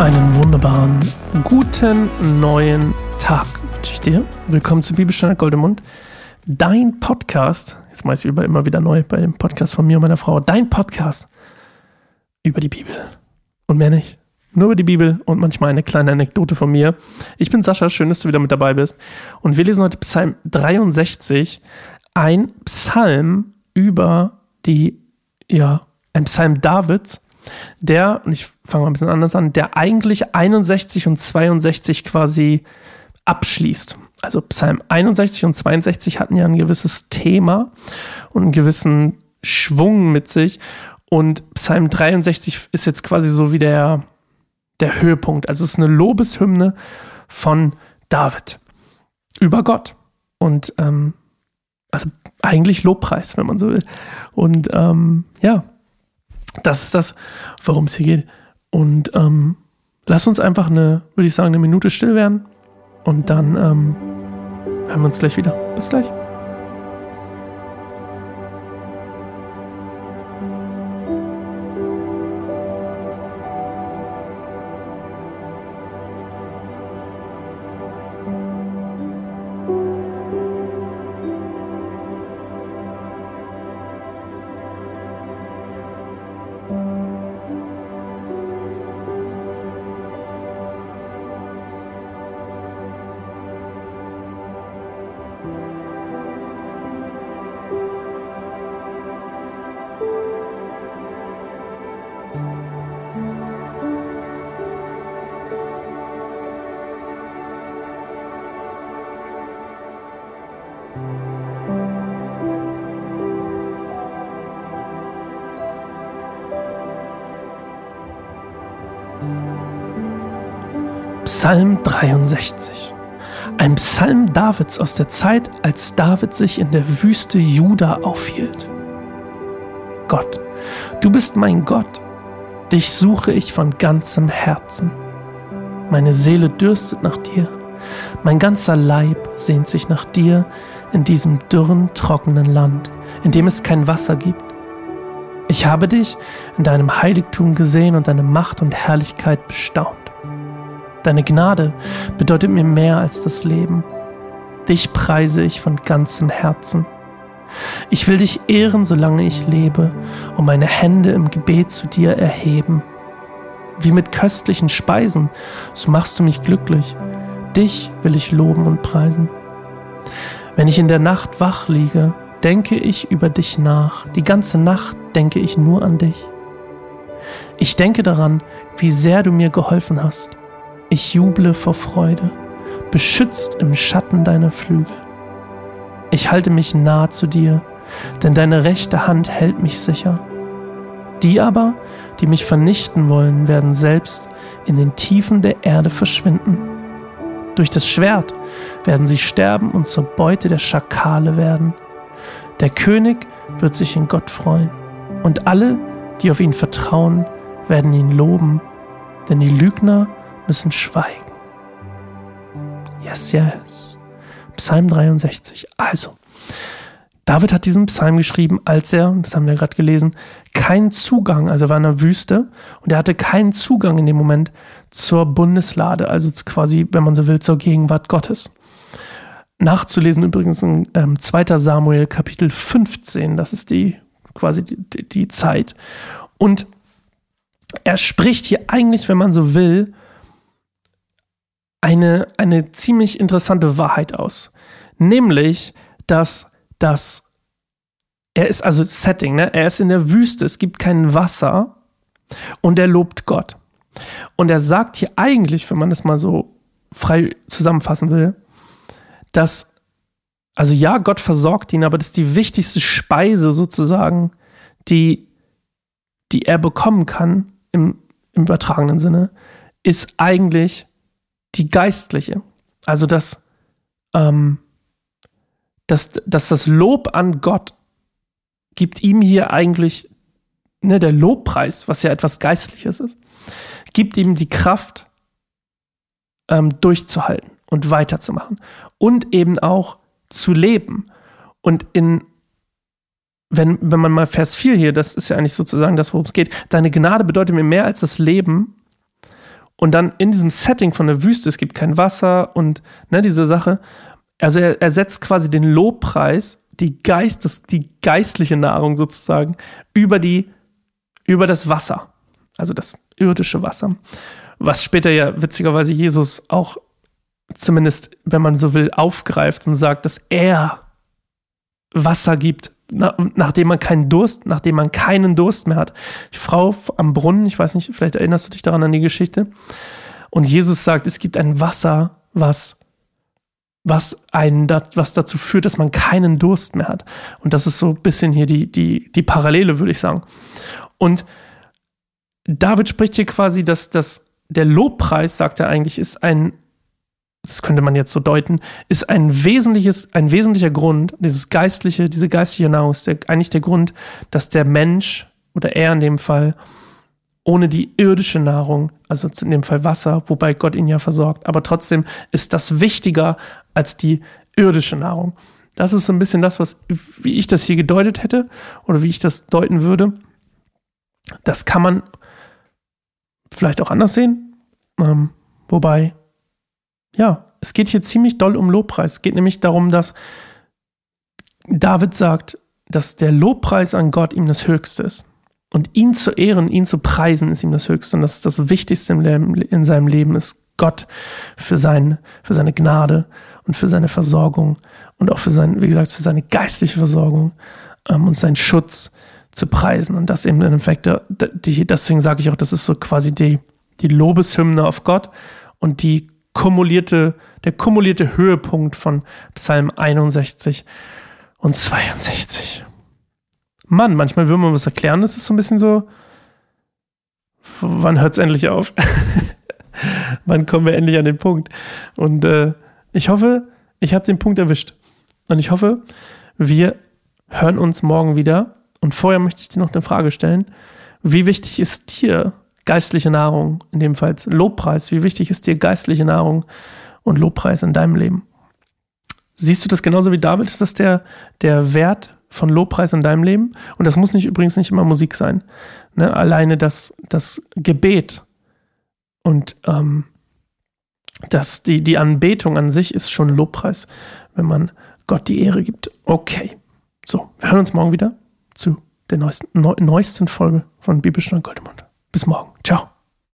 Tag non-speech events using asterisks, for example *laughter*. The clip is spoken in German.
Einen wunderbaren, guten neuen Tag wünsche ich dir. Willkommen zu Bibelstunde Goldemund. Dein Podcast, jetzt weiß ich immer wieder neu bei dem Podcast von mir und meiner Frau, dein Podcast über die Bibel. Und mehr nicht. Nur über die Bibel und manchmal eine kleine Anekdote von mir. Ich bin Sascha, schön, dass du wieder mit dabei bist. Und wir lesen heute Psalm 63, ein Psalm über die, ja, ein Psalm Davids der, und ich fange mal ein bisschen anders an, der eigentlich 61 und 62 quasi abschließt. Also Psalm 61 und 62 hatten ja ein gewisses Thema und einen gewissen Schwung mit sich. Und Psalm 63 ist jetzt quasi so wie der, der Höhepunkt. Also es ist eine Lobeshymne von David über Gott. Und ähm, also eigentlich Lobpreis, wenn man so will. Und ähm, ja, das ist das, worum es hier geht. Und ähm, lass uns einfach eine, würde ich sagen, eine Minute still werden. Und dann ähm, hören wir uns gleich wieder. Bis gleich. Psalm 63. Ein Psalm Davids aus der Zeit, als David sich in der Wüste Juda aufhielt. Gott, du bist mein Gott, dich suche ich von ganzem Herzen. Meine Seele dürstet nach dir, mein ganzer Leib sehnt sich nach dir in diesem dürren, trockenen Land, in dem es kein Wasser gibt. Ich habe dich in deinem Heiligtum gesehen und deine Macht und Herrlichkeit bestaunt. Deine Gnade bedeutet mir mehr als das Leben. Dich preise ich von ganzem Herzen. Ich will dich ehren, solange ich lebe, und meine Hände im Gebet zu dir erheben. Wie mit köstlichen Speisen, so machst du mich glücklich. Dich will ich loben und preisen. Wenn ich in der Nacht wach liege, denke ich über dich nach. Die ganze Nacht denke ich nur an dich. Ich denke daran, wie sehr du mir geholfen hast. Ich juble vor Freude, beschützt im Schatten deiner Flügel. Ich halte mich nah zu dir, denn deine rechte Hand hält mich sicher. Die aber, die mich vernichten wollen, werden selbst in den Tiefen der Erde verschwinden. Durch das Schwert werden sie sterben und zur Beute der Schakale werden. Der König wird sich in Gott freuen, und alle, die auf ihn vertrauen, werden ihn loben, denn die Lügner müssen schweigen. Yes, yes. Psalm 63. Also, David hat diesen Psalm geschrieben, als er, das haben wir gerade gelesen, keinen Zugang, also er war in der Wüste und er hatte keinen Zugang in dem Moment zur Bundeslade, also quasi, wenn man so will, zur Gegenwart Gottes. Nachzulesen übrigens in ähm, 2. Samuel Kapitel 15, das ist die quasi die, die, die Zeit. Und er spricht hier eigentlich, wenn man so will, eine, eine ziemlich interessante Wahrheit aus. Nämlich, dass das, er ist also Setting, ne? er ist in der Wüste, es gibt kein Wasser und er lobt Gott. Und er sagt hier eigentlich, wenn man das mal so frei zusammenfassen will, dass, also ja, Gott versorgt ihn, aber das ist die wichtigste Speise sozusagen, die, die er bekommen kann im, im übertragenen Sinne, ist eigentlich die geistliche. Also dass, ähm, dass, dass das Lob an Gott gibt ihm hier eigentlich, ne, der Lobpreis, was ja etwas Geistliches ist, gibt ihm die Kraft, ähm, durchzuhalten und weiterzumachen und eben auch zu leben. Und in, wenn, wenn man mal Vers 4 hier, das ist ja eigentlich sozusagen das, worum es geht, deine Gnade bedeutet mir mehr als das Leben Und dann in diesem Setting von der Wüste, es gibt kein Wasser und ne, diese Sache. Also er, er setzt quasi den Lobpreis, die, Geist, das, die geistliche Nahrung sozusagen, über, die, über das Wasser. Also das irdische Wasser. Was später ja witzigerweise Jesus auch zumindest, wenn man so will, aufgreift und sagt, dass er Wasser gibt, nachdem man keinen Durst, nachdem man keinen Durst mehr hat. Die Frau am Brunnen, ich weiß nicht, vielleicht erinnerst du dich daran an die Geschichte. Und Jesus sagt, es gibt ein Wasser, was was einen was dazu führt, dass man keinen Durst mehr hat. Und das ist so ein bisschen hier die, die, die Parallele, würde ich sagen. Und David spricht hier quasi, dass, dass der Lobpreis, sagt er eigentlich, ist ein das könnte man jetzt so deuten, ist ein wesentliches, ein wesentlicher Grund, dieses geistliche, diese geistliche Nahrung ist der, eigentlich der Grund, dass der Mensch oder er in dem Fall ohne die irdische Nahrung, also in dem Fall Wasser, wobei Gott ihn ja versorgt, aber trotzdem ist das wichtiger als die irdische Nahrung. Das ist so ein bisschen das, was, wie ich das hier gedeutet hätte oder wie ich das deuten würde. Das kann man vielleicht auch anders sehen. Ähm, wobei ja, es geht hier ziemlich doll um Lobpreis. Es geht nämlich darum, dass David sagt, dass der Lobpreis an Gott ihm das Höchste ist. Und ihn zu ehren, ihn zu preisen, ist ihm das Höchste. Und das ist das Wichtigste in seinem Leben, ist Gott für, sein, für seine Gnade und für seine Versorgung und auch für sein, wie gesagt, für seine geistliche Versorgung ähm, und seinen Schutz zu preisen. Und das eben im Endeffekt, die, deswegen sage ich auch, das ist so quasi die, die Lobeshymne auf Gott und die kumulierte, der kumulierte Höhepunkt von Psalm 61 und 62. Mann, manchmal will man was erklären, das ist so ein bisschen so, wann hört es endlich auf? *laughs* wann kommen wir endlich an den Punkt? Und äh, ich hoffe, ich habe den Punkt erwischt. Und ich hoffe, wir hören uns morgen wieder. Und vorher möchte ich dir noch eine Frage stellen. Wie wichtig ist dir geistliche Nahrung, in dem Fall Lobpreis. Wie wichtig ist dir geistliche Nahrung und Lobpreis in deinem Leben? Siehst du das genauso wie David? Ist das der, der Wert von Lobpreis in deinem Leben? Und das muss nicht übrigens nicht immer Musik sein. Ne? Alleine das, das Gebet und ähm, das, die, die Anbetung an sich ist schon Lobpreis, wenn man Gott die Ehre gibt. Okay. So, wir hören uns morgen wieder zu der neuesten, neu, neuesten Folge von Bibelstunde Goldemund. Bis morgen. Ciao.